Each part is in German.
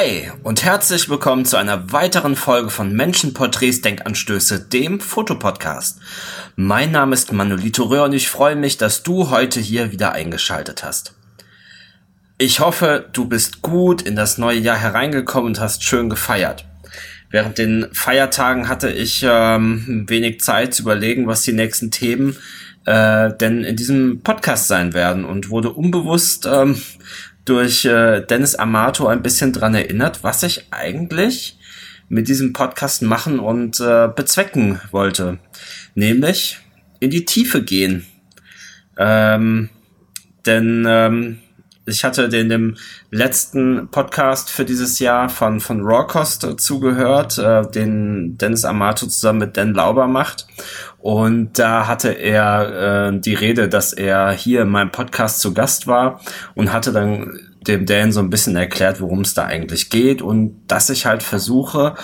Hi und herzlich willkommen zu einer weiteren Folge von Menschenporträts Denkanstöße, dem Fotopodcast. Mein Name ist Manolito Röhr und ich freue mich, dass du heute hier wieder eingeschaltet hast. Ich hoffe, du bist gut in das neue Jahr hereingekommen und hast schön gefeiert. Während den Feiertagen hatte ich ähm, wenig Zeit zu überlegen, was die nächsten Themen äh, denn in diesem Podcast sein werden und wurde unbewusst ähm, durch äh, Dennis Amato ein bisschen dran erinnert, was ich eigentlich mit diesem Podcast machen und äh, bezwecken wollte. Nämlich in die Tiefe gehen. Ähm, denn ähm, ich hatte den dem letzten Podcast für dieses Jahr von, von Rawcost zugehört, äh, den Dennis Amato zusammen mit Dan Lauber macht. Und da hatte er äh, die Rede, dass er hier in meinem Podcast zu Gast war und hatte dann dem Dan so ein bisschen erklärt, worum es da eigentlich geht und dass ich halt versuche,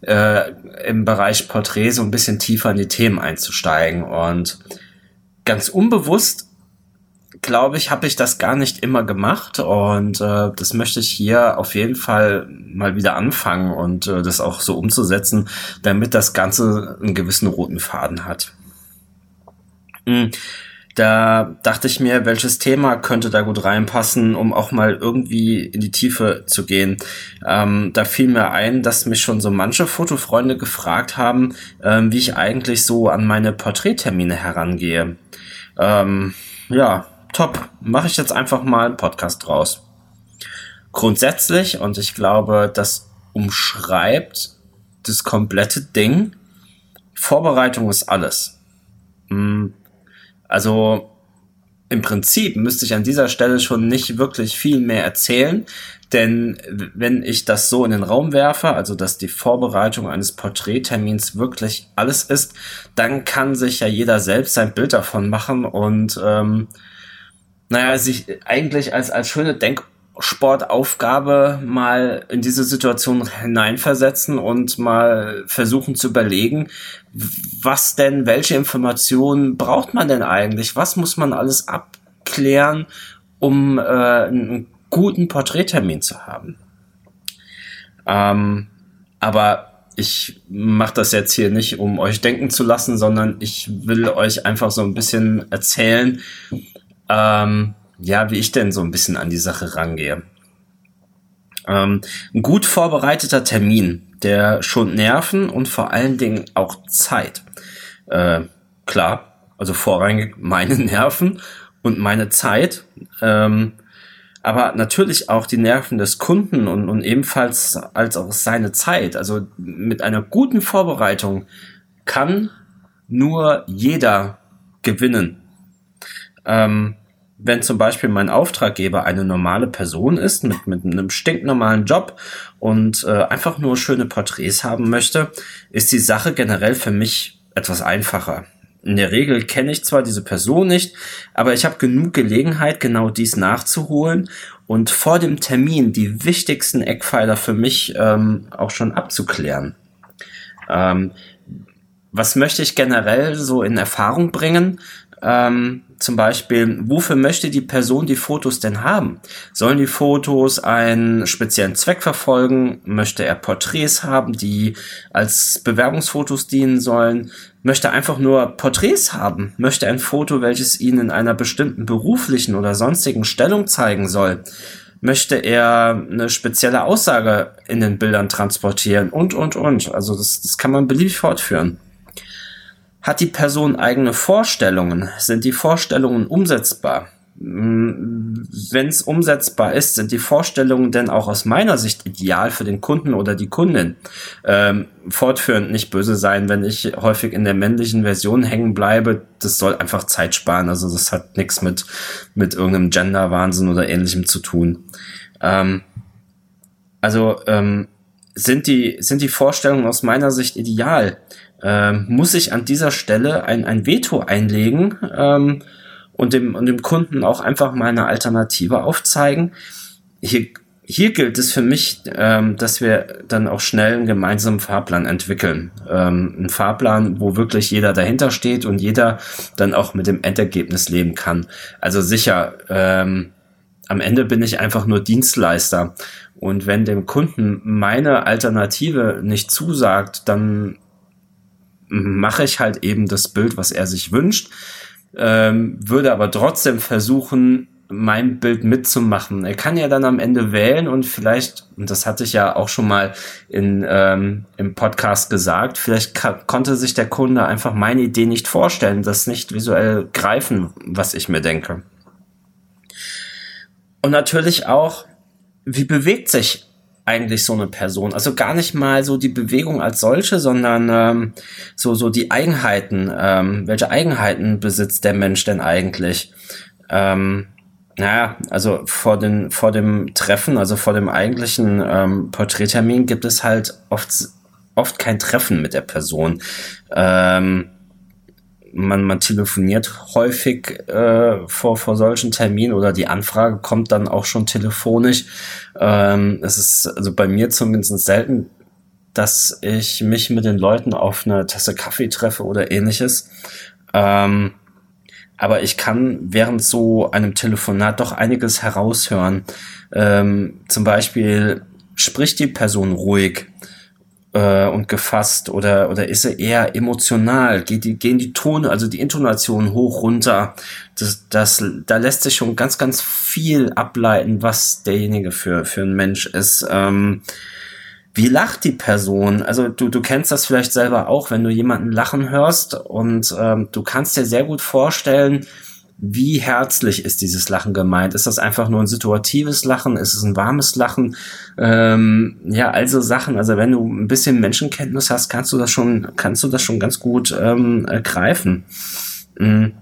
äh, im Bereich Porträt so ein bisschen tiefer in die Themen einzusteigen. Und ganz unbewusst glaube ich, habe ich das gar nicht immer gemacht und äh, das möchte ich hier auf jeden Fall mal wieder anfangen und äh, das auch so umzusetzen, damit das Ganze einen gewissen roten Faden hat. Mhm. Da dachte ich mir, welches Thema könnte da gut reinpassen, um auch mal irgendwie in die Tiefe zu gehen. Ähm, da fiel mir ein, dass mich schon so manche Fotofreunde gefragt haben, ähm, wie ich eigentlich so an meine Porträttermine herangehe. Ähm, ja, top, mache ich jetzt einfach mal einen Podcast draus. Grundsätzlich, und ich glaube, das umschreibt das komplette Ding, Vorbereitung ist alles. Hm, also im Prinzip müsste ich an dieser Stelle schon nicht wirklich viel mehr erzählen, denn wenn ich das so in den Raum werfe, also dass die Vorbereitung eines Porträttermins wirklich alles ist, dann kann sich ja jeder selbst sein Bild davon machen und ähm, naja, sich eigentlich als, als schöne Denksportaufgabe mal in diese Situation hineinversetzen und mal versuchen zu überlegen, was denn, welche Informationen braucht man denn eigentlich? Was muss man alles abklären, um äh, einen guten Porträttermin zu haben? Ähm, aber ich mache das jetzt hier nicht, um euch denken zu lassen, sondern ich will euch einfach so ein bisschen erzählen, ähm, ja, wie ich denn so ein bisschen an die Sache rangehe. Ähm, ein gut vorbereiteter Termin, der schon Nerven und vor allen Dingen auch Zeit. Äh, klar, also vorrangig meine Nerven und meine Zeit, ähm, aber natürlich auch die Nerven des Kunden und, und ebenfalls als auch seine Zeit. Also mit einer guten Vorbereitung kann nur jeder gewinnen. Ähm, wenn zum Beispiel mein Auftraggeber eine normale Person ist, mit, mit einem stinknormalen Job und äh, einfach nur schöne Porträts haben möchte, ist die Sache generell für mich etwas einfacher. In der Regel kenne ich zwar diese Person nicht, aber ich habe genug Gelegenheit, genau dies nachzuholen und vor dem Termin die wichtigsten Eckpfeiler für mich ähm, auch schon abzuklären. Ähm, was möchte ich generell so in Erfahrung bringen? Ähm, zum Beispiel, wofür möchte die Person die Fotos denn haben? Sollen die Fotos einen speziellen Zweck verfolgen? Möchte er Porträts haben, die als Bewerbungsfotos dienen sollen? Möchte er einfach nur Porträts haben? Möchte ein Foto, welches ihn in einer bestimmten beruflichen oder sonstigen Stellung zeigen soll? Möchte er eine spezielle Aussage in den Bildern transportieren? Und, und, und. Also das, das kann man beliebig fortführen. Hat die Person eigene Vorstellungen? Sind die Vorstellungen umsetzbar? Hm, Wenn es umsetzbar ist, sind die Vorstellungen denn auch aus meiner Sicht ideal für den Kunden oder die Kundin? Ähm, fortführend nicht böse sein, wenn ich häufig in der männlichen Version hängen bleibe. Das soll einfach Zeit sparen. Also das hat nichts mit, mit irgendeinem Gender-Wahnsinn oder ähnlichem zu tun. Ähm, also ähm, sind, die, sind die Vorstellungen aus meiner Sicht ideal? Ähm, muss ich an dieser Stelle ein, ein Veto einlegen ähm, und, dem, und dem Kunden auch einfach mal eine Alternative aufzeigen. Hier, hier gilt es für mich, ähm, dass wir dann auch schnell einen gemeinsamen Fahrplan entwickeln. Ähm, ein Fahrplan, wo wirklich jeder dahinter steht und jeder dann auch mit dem Endergebnis leben kann. Also sicher, ähm, am Ende bin ich einfach nur Dienstleister. Und wenn dem Kunden meine Alternative nicht zusagt, dann mache ich halt eben das Bild, was er sich wünscht, ähm, würde aber trotzdem versuchen, mein Bild mitzumachen. Er kann ja dann am Ende wählen und vielleicht, und das hatte ich ja auch schon mal in, ähm, im Podcast gesagt, vielleicht konnte sich der Kunde einfach meine Idee nicht vorstellen, das nicht visuell greifen, was ich mir denke. Und natürlich auch, wie bewegt sich eigentlich so eine Person? Also gar nicht mal so die Bewegung als solche, sondern ähm, so, so die Eigenheiten. Ähm, welche Eigenheiten besitzt der Mensch denn eigentlich? Ähm, naja, also vor, den, vor dem Treffen, also vor dem eigentlichen ähm, Porträttermin gibt es halt oft, oft kein Treffen mit der Person. Ähm, man, man telefoniert häufig äh, vor, vor solchen Terminen oder die Anfrage kommt dann auch schon telefonisch. Ähm, es ist also bei mir zumindest selten, dass ich mich mit den Leuten auf eine Tasse Kaffee treffe oder ähnliches. Ähm, aber ich kann während so einem Telefonat doch einiges heraushören. Ähm, zum Beispiel spricht die Person ruhig äh, und gefasst oder oder ist sie eher emotional? Geht die, gehen die Tone, also die Intonation hoch runter? Das, das, da lässt sich schon ganz ganz viel ableiten, was derjenige für für ein Mensch ist. Ähm, wie lacht die Person? Also du, du kennst das vielleicht selber auch, wenn du jemanden lachen hörst und ähm, du kannst dir sehr gut vorstellen, wie herzlich ist dieses Lachen gemeint? Ist das einfach nur ein situatives Lachen? Ist es ein warmes Lachen? Ähm, ja, also Sachen. Also wenn du ein bisschen Menschenkenntnis hast, kannst du das schon, kannst du das schon ganz gut ähm, greifen. Mhm.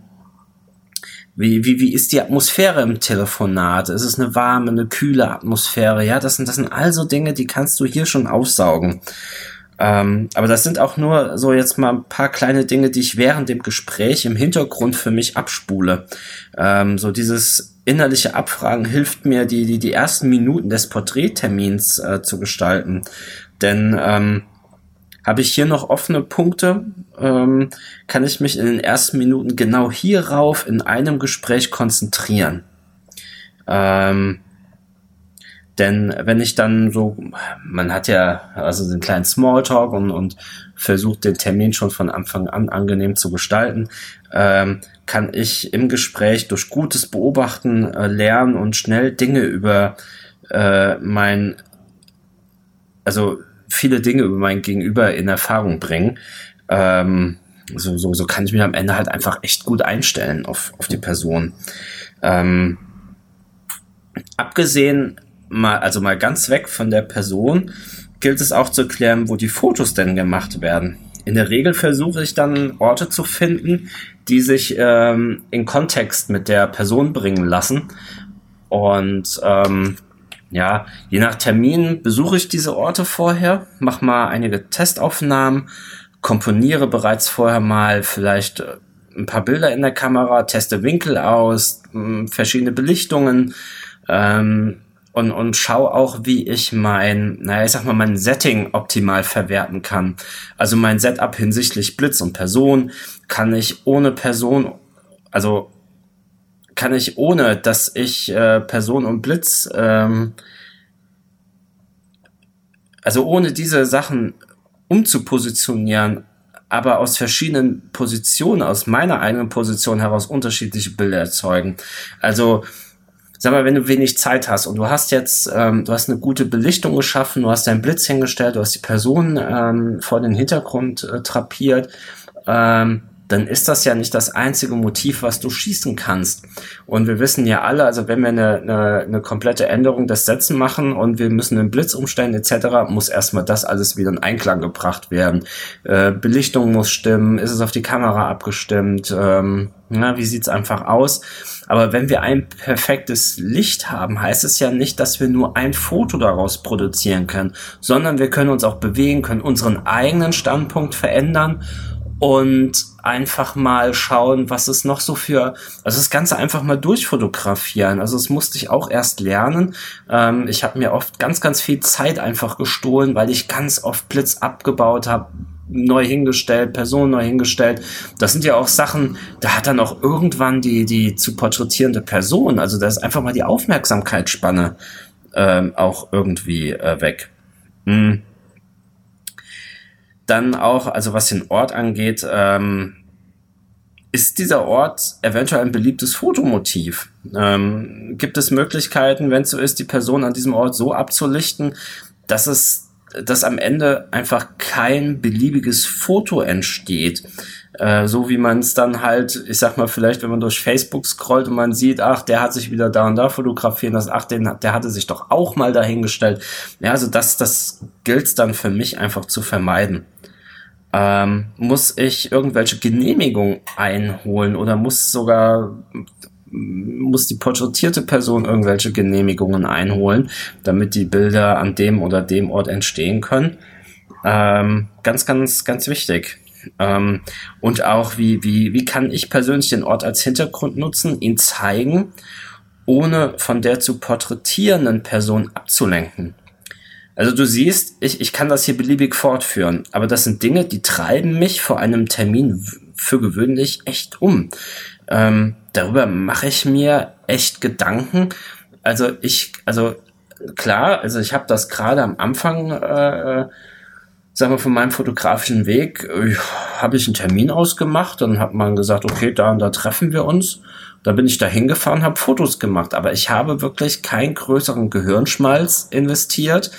Wie, wie, wie ist die Atmosphäre im Telefonat? Ist es eine warme, eine kühle Atmosphäre? Ja, das sind, das sind also Dinge, die kannst du hier schon aufsaugen. Ähm, aber das sind auch nur so jetzt mal ein paar kleine Dinge, die ich während dem Gespräch im Hintergrund für mich abspule. Ähm, so dieses innerliche Abfragen hilft mir, die, die, die ersten Minuten des Porträttermins äh, zu gestalten. Denn ähm, habe ich hier noch offene Punkte, ähm, kann ich mich in den ersten Minuten genau hierauf in einem Gespräch konzentrieren. Ähm, denn wenn ich dann so, man hat ja also den kleinen Smalltalk und, und versucht den Termin schon von Anfang an angenehm zu gestalten, ähm, kann ich im Gespräch durch gutes Beobachten äh, lernen und schnell Dinge über äh, mein, also viele Dinge über mein Gegenüber in Erfahrung bringen. Ähm, so, so, so kann ich mich am Ende halt einfach echt gut einstellen auf, auf die Person. Ähm, abgesehen mal, also mal ganz weg von der Person, gilt es auch zu klären, wo die Fotos denn gemacht werden. In der Regel versuche ich dann Orte zu finden, die sich ähm, in Kontext mit der Person bringen lassen. Und ähm, ja, je nach Termin besuche ich diese Orte vorher, mache mal einige Testaufnahmen, komponiere bereits vorher mal vielleicht äh, ein paar Bilder in der Kamera, teste Winkel aus, verschiedene Belichtungen, ähm, und, und schau auch, wie ich mein, naja, ich sag mal, mein Setting optimal verwerten kann. Also mein Setup hinsichtlich Blitz und Person kann ich ohne Person, also kann ich ohne, dass ich äh, Person und Blitz, ähm, also ohne diese Sachen umzupositionieren, aber aus verschiedenen Positionen, aus meiner eigenen Position heraus unterschiedliche Bilder erzeugen. Also sag mal, wenn du wenig Zeit hast und du hast jetzt, ähm, du hast eine gute Belichtung geschaffen, du hast deinen Blitz hingestellt, du hast die Person ähm, vor den Hintergrund äh, trapiert, ähm, dann ist das ja nicht das einzige Motiv, was du schießen kannst. Und wir wissen ja alle, also wenn wir eine, eine, eine komplette Änderung des Setzen machen und wir müssen einen Blitz umstellen etc., muss erstmal das alles wieder in Einklang gebracht werden. Äh, Belichtung muss stimmen, ist es auf die Kamera abgestimmt, ähm, na, wie sieht's einfach aus? Aber wenn wir ein perfektes Licht haben, heißt es ja nicht, dass wir nur ein Foto daraus produzieren können, sondern wir können uns auch bewegen, können unseren eigenen Standpunkt verändern und einfach mal schauen, was es noch so für, also das Ganze einfach mal durchfotografieren. Also das musste ich auch erst lernen. Ähm, ich habe mir oft ganz, ganz viel Zeit einfach gestohlen, weil ich ganz oft Blitz abgebaut habe, neu hingestellt, Person neu hingestellt. Das sind ja auch Sachen, da hat dann auch irgendwann die, die zu porträtierende Person, also da ist einfach mal die Aufmerksamkeitsspanne ähm, auch irgendwie äh, weg. Mhm. Dann auch, also was den Ort angeht, ähm, ist dieser Ort eventuell ein beliebtes Fotomotiv? Ähm, gibt es Möglichkeiten, wenn es so ist, die Person an diesem Ort so abzulichten, dass es, dass am Ende einfach kein beliebiges Foto entsteht? Äh, so wie man es dann halt, ich sag mal, vielleicht, wenn man durch Facebook scrollt und man sieht, ach, der hat sich wieder da und da fotografieren lassen, ach, den, der hatte sich doch auch mal dahingestellt. Ja, also das, das gilt dann für mich einfach zu vermeiden ähm, muss ich irgendwelche Genehmigungen einholen oder muss sogar muss die porträtierte Person irgendwelche Genehmigungen einholen, damit die Bilder an dem oder dem Ort entstehen können. Ähm, ganz, ganz, ganz wichtig. Ähm, und auch, wie, wie, wie kann ich persönlich den Ort als Hintergrund nutzen, ihn zeigen, ohne von der zu porträtierenden Person abzulenken. Also du siehst, ich, ich kann das hier beliebig fortführen, aber das sind Dinge, die treiben mich vor einem Termin für gewöhnlich echt um. Ähm, darüber mache ich mir echt Gedanken. Also ich, also klar, also ich habe das gerade am Anfang, äh, äh sagen wir, von meinem fotografischen Weg, äh, habe ich einen Termin ausgemacht, dann hat man gesagt, okay, da und da treffen wir uns. Da bin ich da hingefahren, habe Fotos gemacht, aber ich habe wirklich keinen größeren Gehirnschmalz investiert,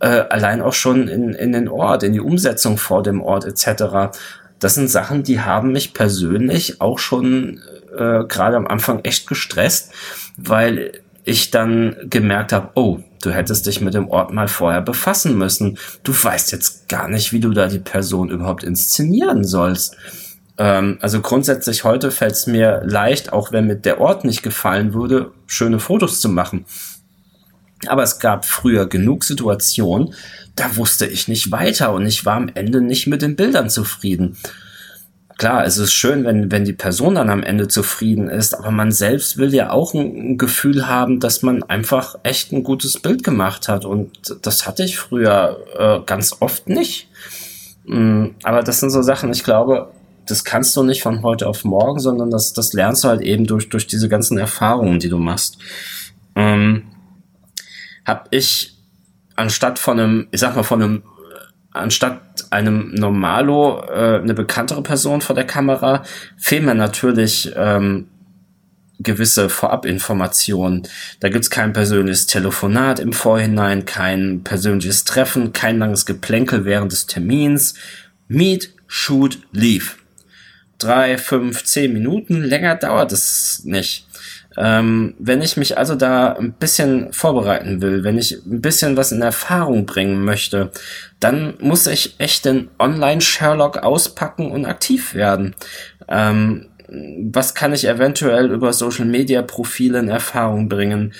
äh, allein auch schon in, in den Ort, in die Umsetzung vor dem Ort etc. Das sind Sachen, die haben mich persönlich auch schon äh, gerade am Anfang echt gestresst, weil ich dann gemerkt habe, oh, du hättest dich mit dem Ort mal vorher befassen müssen. Du weißt jetzt gar nicht, wie du da die Person überhaupt inszenieren sollst. Ähm, also grundsätzlich heute fällt es mir leicht, auch wenn mit der Ort nicht gefallen würde, schöne Fotos zu machen. Aber es gab früher genug Situationen, da wusste ich nicht weiter und ich war am Ende nicht mit den Bildern zufrieden. Klar, es ist schön, wenn, wenn die Person dann am Ende zufrieden ist, aber man selbst will ja auch ein, Gefühl haben, dass man einfach echt ein gutes Bild gemacht hat und das hatte ich früher äh, ganz oft nicht. Mm, aber das sind so Sachen, ich glaube, das kannst du nicht von heute auf morgen, sondern das, das lernst du halt eben durch, durch diese ganzen Erfahrungen, die du machst. Ähm, habe ich anstatt von einem, ich sag mal, von einem, anstatt einem Normalo äh, eine bekanntere Person vor der Kamera, fehlen mir natürlich ähm, gewisse Vorabinformationen. Da gibt's kein persönliches Telefonat im Vorhinein, kein persönliches Treffen, kein langes Geplänkel während des Termins. Meet, shoot, leave. Drei, fünf, zehn Minuten, länger dauert es nicht. Ähm, wenn ich mich also da ein bisschen vorbereiten will, wenn ich ein bisschen was in Erfahrung bringen möchte, dann muss ich echt den Online-Sherlock auspacken und aktiv werden. Ähm, was kann ich eventuell über Social-Media-Profile in Erfahrung bringen?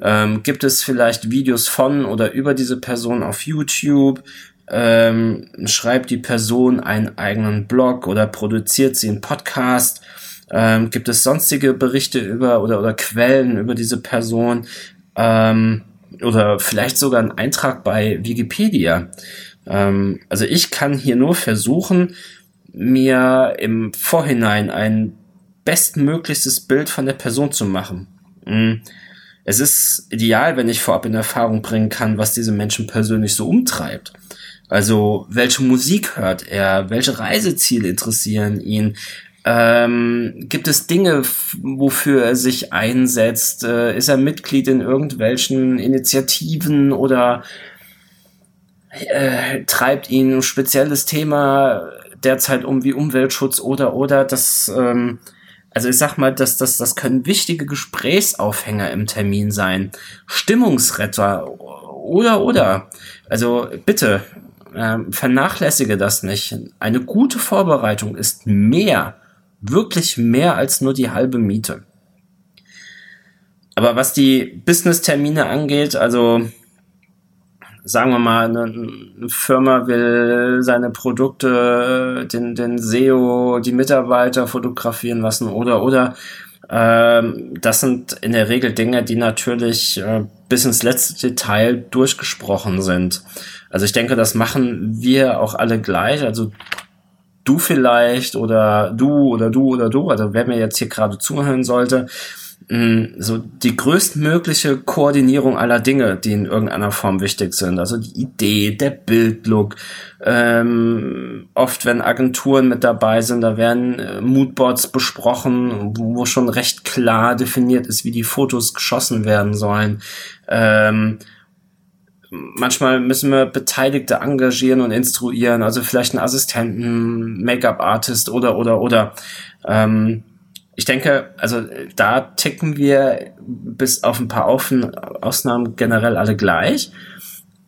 Ähm, gibt es vielleicht Videos von oder über diese Person auf YouTube? Ähm, schreibt die Person einen eigenen Blog oder produziert sie einen Podcast? Ähm, gibt es sonstige Berichte über oder, oder Quellen über diese Person? Ähm, oder vielleicht sogar einen Eintrag bei Wikipedia. Ähm, also ich kann hier nur versuchen, mir im Vorhinein ein bestmöglichstes Bild von der Person zu machen. Mhm. Es ist ideal, wenn ich vorab in Erfahrung bringen kann, was diese Menschen persönlich so umtreibt. Also welche Musik hört er, welche Reiseziele interessieren ihn, ähm, gibt es Dinge, wofür er sich einsetzt? Äh, ist er Mitglied in irgendwelchen Initiativen oder äh, treibt ihn ein spezielles Thema derzeit um wie Umweltschutz oder oder das ähm, also ich sag mal, dass das, das können wichtige Gesprächsaufhänger im Termin sein. Stimmungsretter oder oder. Also bitte, äh, vernachlässige das nicht. Eine gute Vorbereitung ist mehr wirklich mehr als nur die halbe Miete. Aber was die Business-Termine angeht, also sagen wir mal, eine, Firma will seine Produkte, den, den SEO, die Mitarbeiter fotografieren lassen oder oder ähm, das sind in der Regel Dinge, die natürlich äh, bis ins letzte Detail durchgesprochen sind. Also ich denke, das machen wir auch alle gleich. Also du vielleicht oder du oder du oder du, also wer mir jetzt hier gerade zuhören sollte, Mm, so die größtmögliche Koordinierung aller Dinge, die in irgendeiner Form wichtig sind. Also die Idee, der Bildlook. Ähm, oft, wenn Agenturen mit dabei sind, da werden äh, Moodboards besprochen, wo schon recht klar definiert ist, wie die Fotos geschossen werden sollen. Ähm, manchmal müssen wir Beteiligte engagieren und instruieren, also vielleicht einen Assistenten, Make-up-Artist oder oder oder. Ähm, ich denke, also da ticken wir bis auf ein paar Ausnahmen generell alle gleich.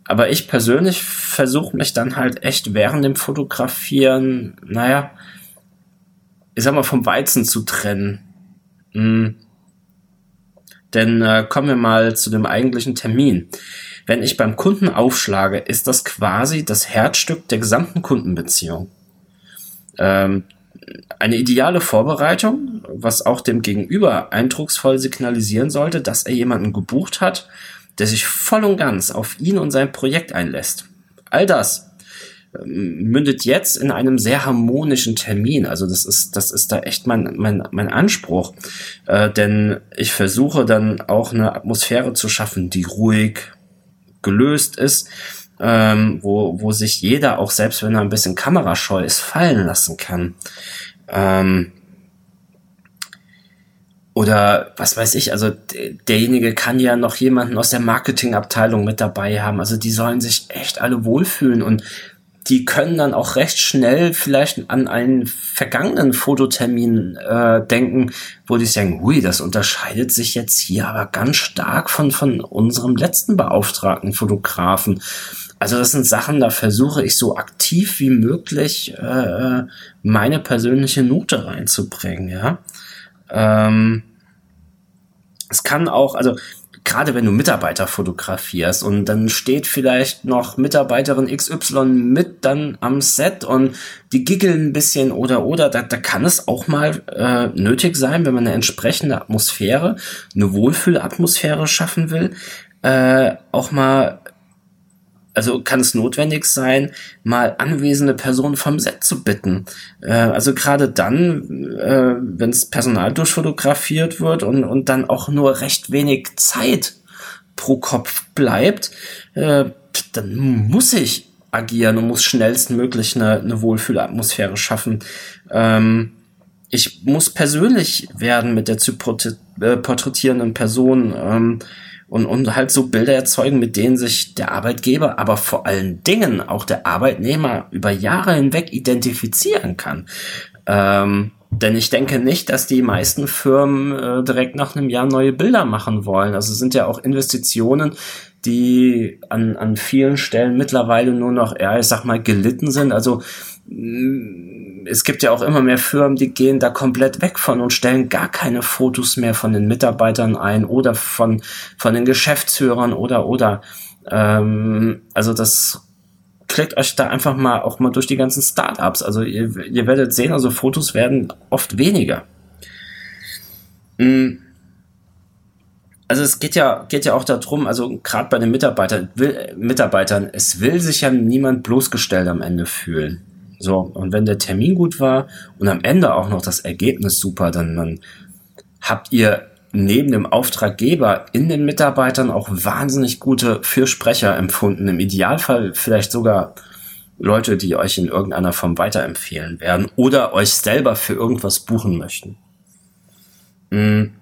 Aber ich persönlich versuche mich dann halt echt während dem Fotografieren, naja, ich sag mal, vom Weizen zu trennen. Hm. Denn äh, kommen wir mal zu dem eigentlichen Termin. Wenn ich beim Kunden aufschlage, ist das quasi das Herzstück der gesamten Kundenbeziehung. Ähm, eine ideale Vorbereitung, was auch dem Gegenüber eindrucksvoll signalisieren sollte, dass er jemanden gebucht hat, der sich voll und ganz auf ihn und sein Projekt einlässt. All das ähm, mündet jetzt in einem sehr harmonischen Termin. Also das ist, das ist da echt mein, mein, mein Anspruch. Äh, denn ich versuche dann auch eine Atmosphäre zu schaffen, die ruhig gelöst ist, ähm, wo, wo sich jeder, auch selbst wenn er ein bisschen kamerascheu ist, fallen lassen kann. Ähm, oder was weiß ich, also derjenige kann ja noch jemanden aus der Marketingabteilung mit dabei haben. Also die sollen sich echt alle wohlfühlen und die können dann auch recht schnell vielleicht an einen vergangenen Fototermin äh, denken, wo die sagen, hui, das unterscheidet sich jetzt hier aber ganz stark von, von unserem letzten beauftragten Fotografen. Also das sind Sachen, da versuche ich so aktiv wie möglich äh, meine persönliche Note reinzubringen, ja. Ähm, es kann auch, also gerade wenn du Mitarbeiter fotografierst und dann steht vielleicht noch Mitarbeiterin XY mit dann am Set und die giggeln ein bisschen oder oder, da, da kann es auch mal äh, nötig sein, wenn man eine entsprechende Atmosphäre, eine Wohlfühlatmosphäre schaffen will, äh, auch mal also kann es notwendig sein, mal anwesende Personen vom Set zu bitten. Äh, also gerade dann, äh, wenn es Personal durchfotografiert wird und, und dann auch nur recht wenig Zeit pro Kopf bleibt, äh, dann muss ich agieren und muss schnellstmöglich eine, eine Wohlfühlatmosphäre schaffen. Ähm, ich muss persönlich werden mit der zu äh, porträtierenden Person. Ähm, und, und halt so Bilder erzeugen, mit denen sich der Arbeitgeber, aber vor allen Dingen auch der Arbeitnehmer über Jahre hinweg identifizieren kann. Ähm, denn ich denke nicht, dass die meisten Firmen äh, direkt nach einem Jahr neue Bilder machen wollen. Also sind ja auch Investitionen, die an, an vielen Stellen mittlerweile nur noch, ja, ich sag mal, gelitten sind. Also es gibt ja auch immer mehr Firmen, die gehen da komplett weg von und stellen gar keine Fotos mehr von den Mitarbeitern ein oder von, von den Geschäftsführern oder oder. Ähm, also das klickt euch da einfach mal auch mal durch die ganzen Startups. Also ihr, ihr werdet sehen, also Fotos werden oft weniger. Mhm also es geht ja, geht ja auch darum, also gerade bei den Mitarbeitern, will, Mitarbeitern, es will sich ja niemand bloßgestellt am Ende fühlen. So, und wenn der Termin gut war und am Ende auch noch das Ergebnis super, dann, dann habt ihr neben dem Auftraggeber in den Mitarbeitern auch wahnsinnig gute Fürsprecher empfunden. Im Idealfall vielleicht sogar Leute, die euch in irgendeiner Form weiterempfehlen werden oder euch selber für irgendwas buchen möchten. Hm.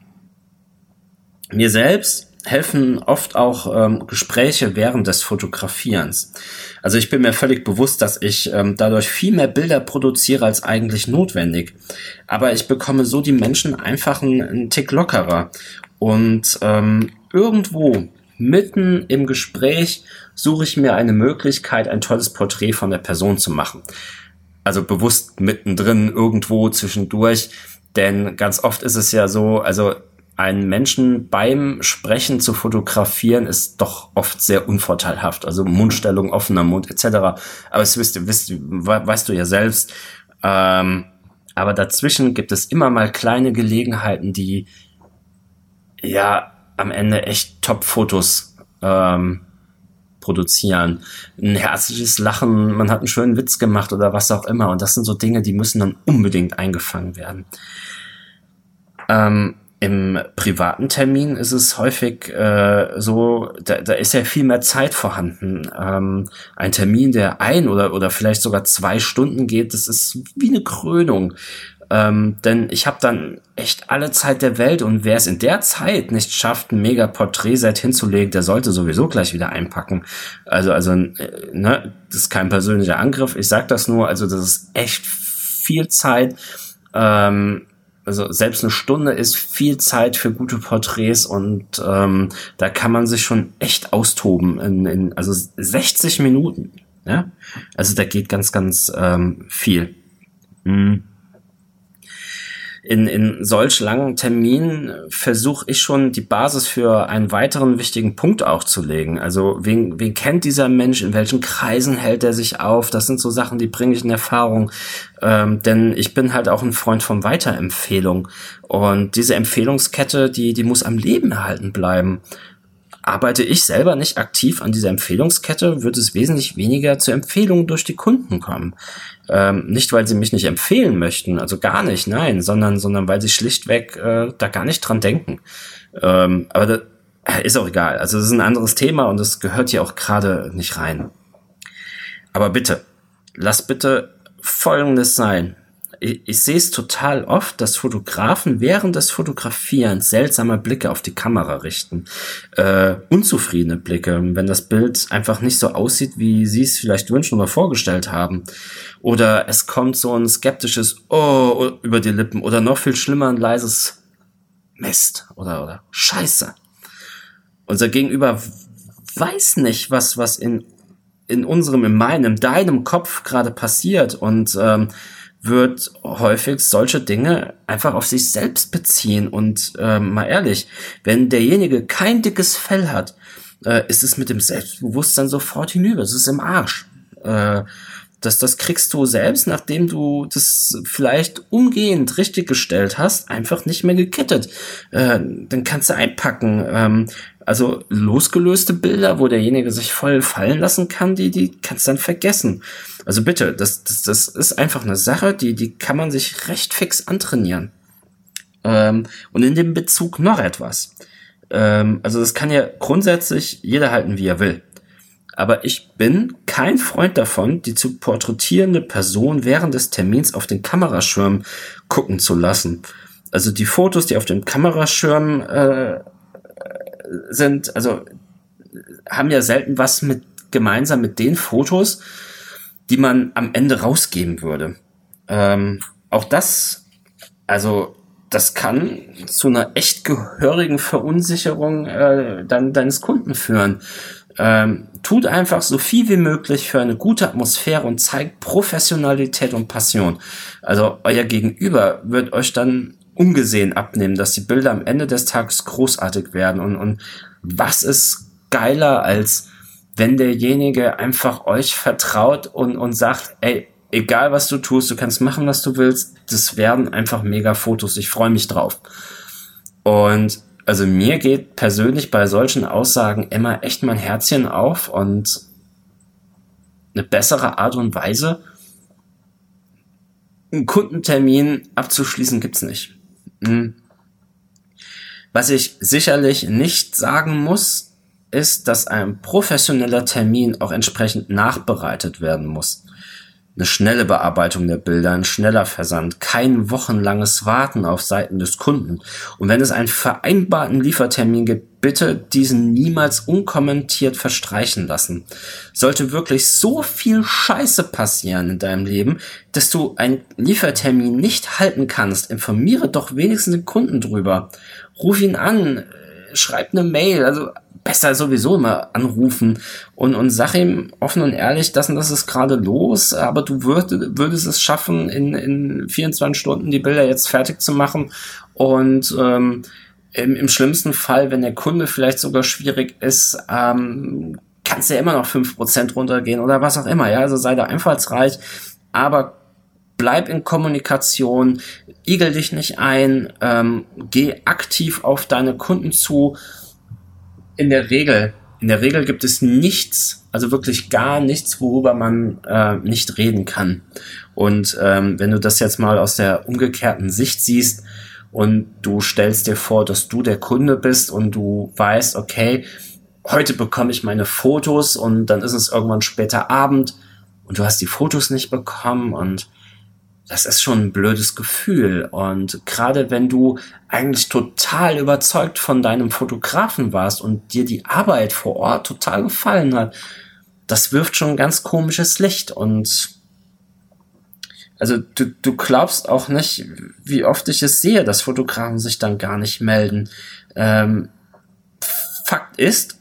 Mir selbst helfen oft auch ähm, Gespräche während des Fotografierens. Also ich bin mir völlig bewusst, dass ich ähm, dadurch viel mehr Bilder produziere als eigentlich notwendig. Aber ich bekomme so die Menschen einfach einen, einen Tick lockerer. Und ähm, irgendwo mitten im Gespräch suche ich mir eine Möglichkeit, ein tolles Porträt von der Person zu machen. Also bewusst mittendrin, irgendwo zwischendurch. Denn ganz oft ist es ja so, also einen Menschen beim Sprechen zu fotografieren, ist doch oft sehr unvorteilhaft. Also Mundstellung, offener Mund etc. Aber das wisst, wisst, weißt du ja selbst. Ähm, aber dazwischen gibt es immer mal kleine Gelegenheiten, die ja am Ende echt Top-Fotos ähm, produzieren. Ein herzliches Lachen, man hat einen schönen Witz gemacht oder was auch immer. Und das sind so Dinge, die müssen dann unbedingt eingefangen werden. Ähm, Im privaten Termin ist es häufig äh, so, da, da ist ja viel mehr Zeit vorhanden. Ähm, ein Termin, der ein oder, oder vielleicht sogar zwei Stunden geht, das ist wie eine Krönung. Ähm, denn ich habe dann echt alle Zeit der Welt und wer es in der Zeit nicht schafft, ein mega Porträtset hinzulegen, der sollte sowieso gleich wieder einpacken. Also, also, äh, ne, das ist kein persönlicher Angriff. Ich sag das nur, also das ist echt viel Zeit. Ähm, also selbst eine Stunde ist viel Zeit für gute Porträts und ähm, da kann man sich schon echt austoben in, in also 60 Minuten. Ja, also da geht ganz, ganz ähm, viel. Hm in, in solch langen Terminen versuche ich schon die Basis für einen weiteren wichtigen Punkt auch zu legen. Also wen, wen kennt dieser Mensch, in welchen Kreisen hält er sich auf? Das sind so Sachen, die bringe ich in Erfahrung. Ähm, denn ich bin halt auch ein Freund von Weiterempfehlung. Und diese Empfehlungskette, die, die muss am Leben erhalten bleiben. Arbeite ich selber nicht aktiv an dieser Empfehlungskette, wird es wesentlich weniger zu Empfehlungen durch die Kunden kommen. Ähm, nicht, weil sie mich nicht empfehlen möchten, also gar nicht, nein, sondern, sondern weil sie schlichtweg äh, da gar nicht dran denken. Ähm, aber das ist auch egal. Also das ist ein anderes Thema und das gehört hier auch gerade nicht rein. Aber bitte, lass bitte Folgendes sein ich, ich sehe es total oft, dass Fotografen während des Fotografierens seltsame Blicke auf die Kamera richten. Äh, unzufriedene Blicke, wenn das Bild einfach nicht so aussieht, wie sie es vielleicht wünschen oder vorgestellt haben. Oder es kommt so ein skeptisches Oh über die Lippen oder noch viel schlimmer ein leises Mist oder, oder Scheiße. Unser Gegenüber weiß nicht, was, was in, in unserem, in meinem, deinem Kopf gerade passiert und ähm, wird häufig solche Dinge einfach auf sich selbst beziehen. Und äh, mal ehrlich, wenn derjenige kein dickes Fell hat, äh, ist es mit dem Selbstbewusstsein sofort hinüber. Es ist im Arsch. Äh, das, das kriegst du selbst, nachdem du das vielleicht umgehend richtig gestellt hast, einfach nicht mehr gekettet. Äh, dann kannst du einpacken. Ähm, also losgelöste Bilder, wo derjenige sich voll fallen lassen kann, die, die kannst du dann vergessen. Also bitte, das, das, das ist einfach eine Sache, die, die kann man sich recht fix antrainieren. Ähm, und in dem Bezug noch etwas. Ähm, also das kann ja grundsätzlich jeder halten, wie er will. Aber ich bin kein Freund davon, die zu porträtierende Person während des Termins auf den Kameraschirm gucken zu lassen. Also die Fotos, die auf dem Kameraschirm äh, sind, also haben ja selten was mit gemeinsam mit den Fotos, die man am Ende rausgeben würde. Ähm, auch das, also das kann zu einer echt gehörigen Verunsicherung äh, dann deines Kunden führen. Ähm, tut einfach so viel wie möglich für eine gute Atmosphäre und zeigt Professionalität und Passion. Also euer Gegenüber wird euch dann ungesehen abnehmen, dass die Bilder am Ende des Tages großartig werden. Und, und was ist geiler, als wenn derjenige einfach euch vertraut und, und sagt, ey, egal was du tust, du kannst machen, was du willst, das werden einfach mega Fotos. Ich freue mich drauf. Und also mir geht persönlich bei solchen Aussagen immer echt mein Herzchen auf und eine bessere Art und Weise, einen Kundentermin abzuschließen, gibt's nicht. Hm. Was ich sicherlich nicht sagen muss, ist, dass ein professioneller Termin auch entsprechend nachbereitet werden muss. Eine schnelle Bearbeitung der Bilder, ein schneller Versand, kein wochenlanges Warten auf Seiten des Kunden. Und wenn es einen vereinbarten Liefertermin gibt, bitte diesen niemals unkommentiert verstreichen lassen. Sollte wirklich so viel Scheiße passieren in deinem Leben, dass du einen Liefertermin nicht halten kannst, informiere doch wenigstens den Kunden drüber. Ruf ihn an, schreib eine Mail, also besser sowieso immer anrufen und, und sag ihm offen und ehrlich, das und das ist gerade los, aber du würd, würdest es schaffen, in, in 24 Stunden die Bilder jetzt fertig zu machen und ähm, im, im schlimmsten Fall, wenn der Kunde vielleicht sogar schwierig ist, ähm, kannst du ja immer noch 5% runtergehen oder was auch immer, ja, also sei da einfallsreich, aber bleib in Kommunikation, igel dich nicht ein, ähm, geh aktiv auf deine Kunden zu, in der Regel in der Regel gibt es nichts, also wirklich gar nichts, worüber man äh, nicht reden kann. Und ähm, wenn du das jetzt mal aus der umgekehrten Sicht siehst und du stellst dir vor, dass du der Kunde bist und du weißt, okay, heute bekomme ich meine Fotos und dann ist es irgendwann später Abend und du hast die Fotos nicht bekommen und das ist schon ein blödes Gefühl. Und gerade wenn du eigentlich total überzeugt von deinem Fotografen warst und dir die Arbeit vor Ort total gefallen hat, das wirft schon ein ganz komisches Licht. Und also du, du glaubst auch nicht, wie oft ich es sehe, dass Fotografen sich dann gar nicht melden. Ähm, Fakt ist,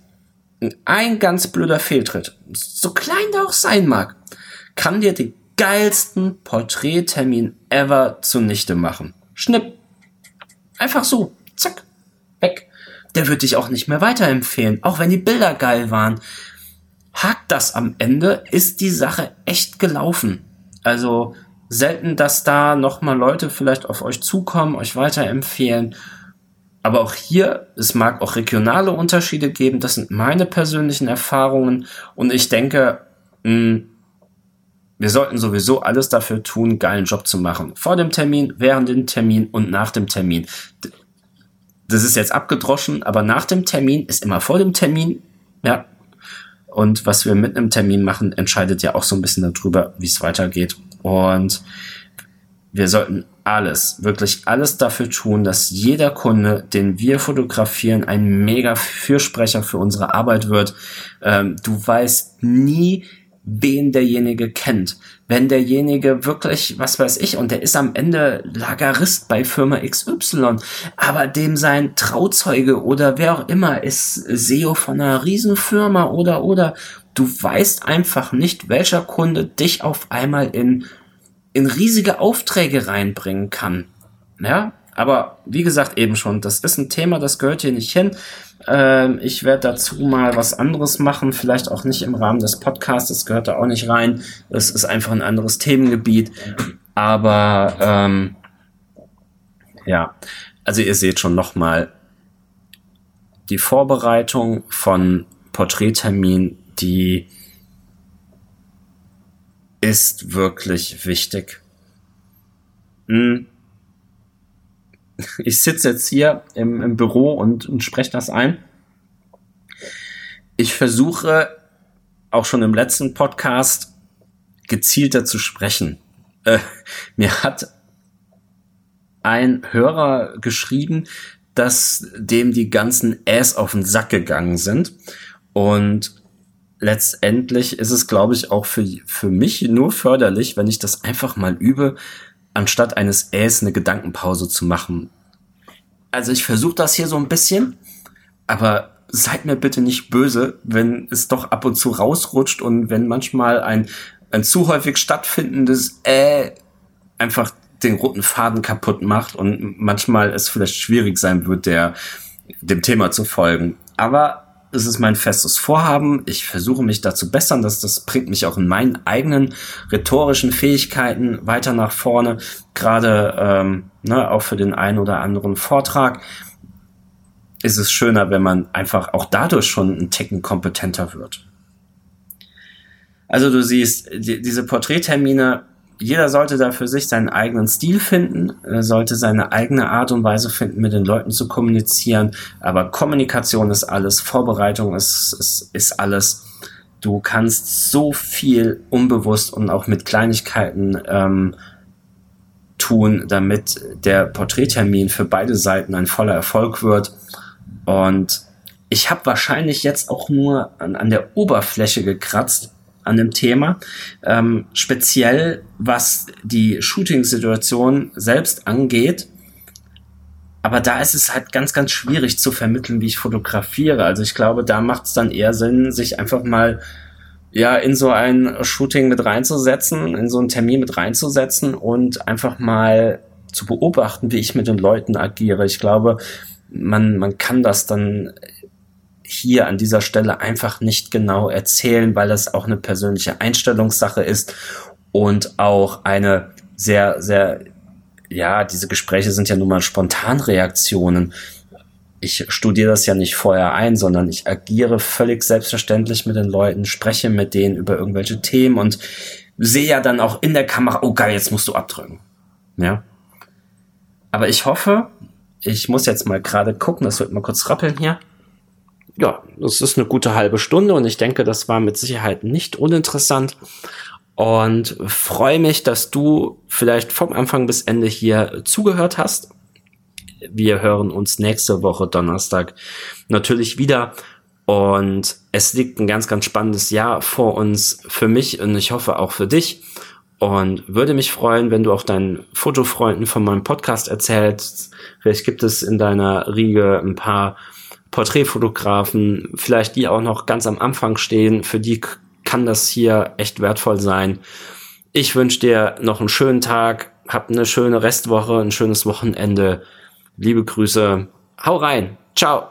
ein ganz blöder Fehltritt, so klein der auch sein mag, kann dir den geilsten Porträttermin ever zunichte machen. Schnipp. Einfach so. Zack. Weg. Der wird dich auch nicht mehr weiterempfehlen, auch wenn die Bilder geil waren. Hakt das am Ende, ist die Sache echt gelaufen. Also selten, dass da nochmal Leute vielleicht auf euch zukommen, euch weiterempfehlen. Aber auch hier, es mag auch regionale Unterschiede geben. Das sind meine persönlichen Erfahrungen. Und ich denke, mh, hm, wir sollten sowieso alles dafür tun, geilen Job zu machen. Vor dem Termin, während dem Termin und nach dem Termin. Das ist jetzt abgedroschen, aber nach dem Termin ist immer vor dem Termin. Ja. Und was wir mit einem Termin machen, entscheidet ja auch so ein bisschen darüber, wie es weitergeht. Und wir sollten alles, wirklich alles dafür tun, dass jeder Kunde, den wir fotografieren, ein mega Fürsprecher für unsere Arbeit wird. Ähm, du weißt nie, wen derjenige kennt. Wenn derjenige wirklich, was weiß ich, und der ist am Ende Lagerist bei Firma XY, aber dem sein Trauzeuge oder wer auch immer ist SEO von einer Riesenfirma oder oder du weißt einfach nicht, welcher Kunde dich auf einmal in, in riesige Aufträge reinbringen kann. Ja, aber wie gesagt eben schon, das ist ein Thema, das gehört hier nicht hin. Ähm, ich werde dazu mal was anderes machen, vielleicht auch nicht im Rahmen des Podcasts, das gehört da auch nicht rein. Es ist einfach ein anderes Themengebiet. Aber ähm, ja, also ihr seht schon nochmal die Vorbereitung von Porträttermin, die ist wirklich wichtig. Hm ich sitze jetzt hier im, im Büro und, und spreche das ein. Ich versuche auch schon im letzten Podcast gezielter zu sprechen. Äh, mir hat ein Hörer geschrieben, dass dem die ganzen Äs auf den Sack gegangen sind. Und letztendlich ist es, glaube ich, auch für, für mich nur förderlich, wenn ich das einfach mal übe, anstatt eines Äs eine Gedankenpause zu machen. Also ich versuche das hier so ein bisschen, aber seid mir bitte nicht böse, wenn es doch ab und zu rausrutscht und wenn manchmal ein, ein zu häufig stattfindendes Äh einfach den roten Faden kaputt macht und manchmal es vielleicht schwierig sein wird, der, dem Thema zu folgen. Aber es ist mein festes Vorhaben. Ich versuche mich da zu bessern. Das, das bringt mich auch in meinen eigenen rhetorischen Fähigkeiten weiter nach vorne. Gerade ähm, ne, auch für den einen oder anderen Vortrag ist es schöner, wenn man einfach auch dadurch schon ein Ticken kompetenter wird. Also du siehst, die, diese Porträttermine jeder sollte da für sich seinen eigenen Stil finden, sollte seine eigene Art und Weise finden, mit den Leuten zu kommunizieren. Aber Kommunikation ist alles, Vorbereitung ist, ist, ist alles. Du kannst so viel unbewusst und auch mit Kleinigkeiten ähm, tun, damit der Porträttermin für beide Seiten ein voller Erfolg wird. Und ich habe wahrscheinlich jetzt auch nur an, an der Oberfläche gekratzt, an dem Thema. Ähm, speziell was die Shooting-Situation selbst angeht. Aber da ist es halt ganz, ganz schwierig zu vermitteln, wie ich fotografiere. Also ich glaube, da macht es dann eher Sinn, sich einfach mal ja in so ein Shooting mit reinzusetzen, in so einen Termin mit reinzusetzen und einfach mal zu beobachten, wie ich mit den Leuten agiere. Ich glaube, man, man kann das dann hier an dieser Stelle einfach nicht genau erzählen, weil das auch eine persönliche Einstellungssache ist und auch eine sehr, sehr, ja, diese Gespräche sind ja nun mal Spontanreaktionen. ich studiere das ja nicht vorher ein, sondern ich agiere völlig selbstverständlich mit den Leuten, spreche mit denen über irgendwelche Themen und sehe ja dann auch in der Kamera, oh geil, jetzt musst du abdrücken. Ja. Aber ich hoffe, ich muss jetzt mal gerade gucken, das wird mal kurz rappeln hier. Ja, das ist eine gute halbe Stunde und ich denke, das war mit Sicherheit nicht uninteressant und freue mich, dass du vielleicht vom Anfang bis Ende hier zugehört hast. Wir hören uns nächste Woche Donnerstag natürlich wieder. Und es liegt ein ganz, ganz spannendes Jahr vor uns für mich und ich hoffe auch für dich. Und würde mich freuen, wenn du auch deinen Fotofreunden von meinem Podcast erzählst. Vielleicht gibt es in deiner Riege ein paar Porträtfotografen, vielleicht die auch noch ganz am Anfang stehen. Für die kann das hier echt wertvoll sein. Ich wünsche dir noch einen schönen Tag, hab eine schöne Restwoche, ein schönes Wochenende. Liebe Grüße. Hau rein. Ciao.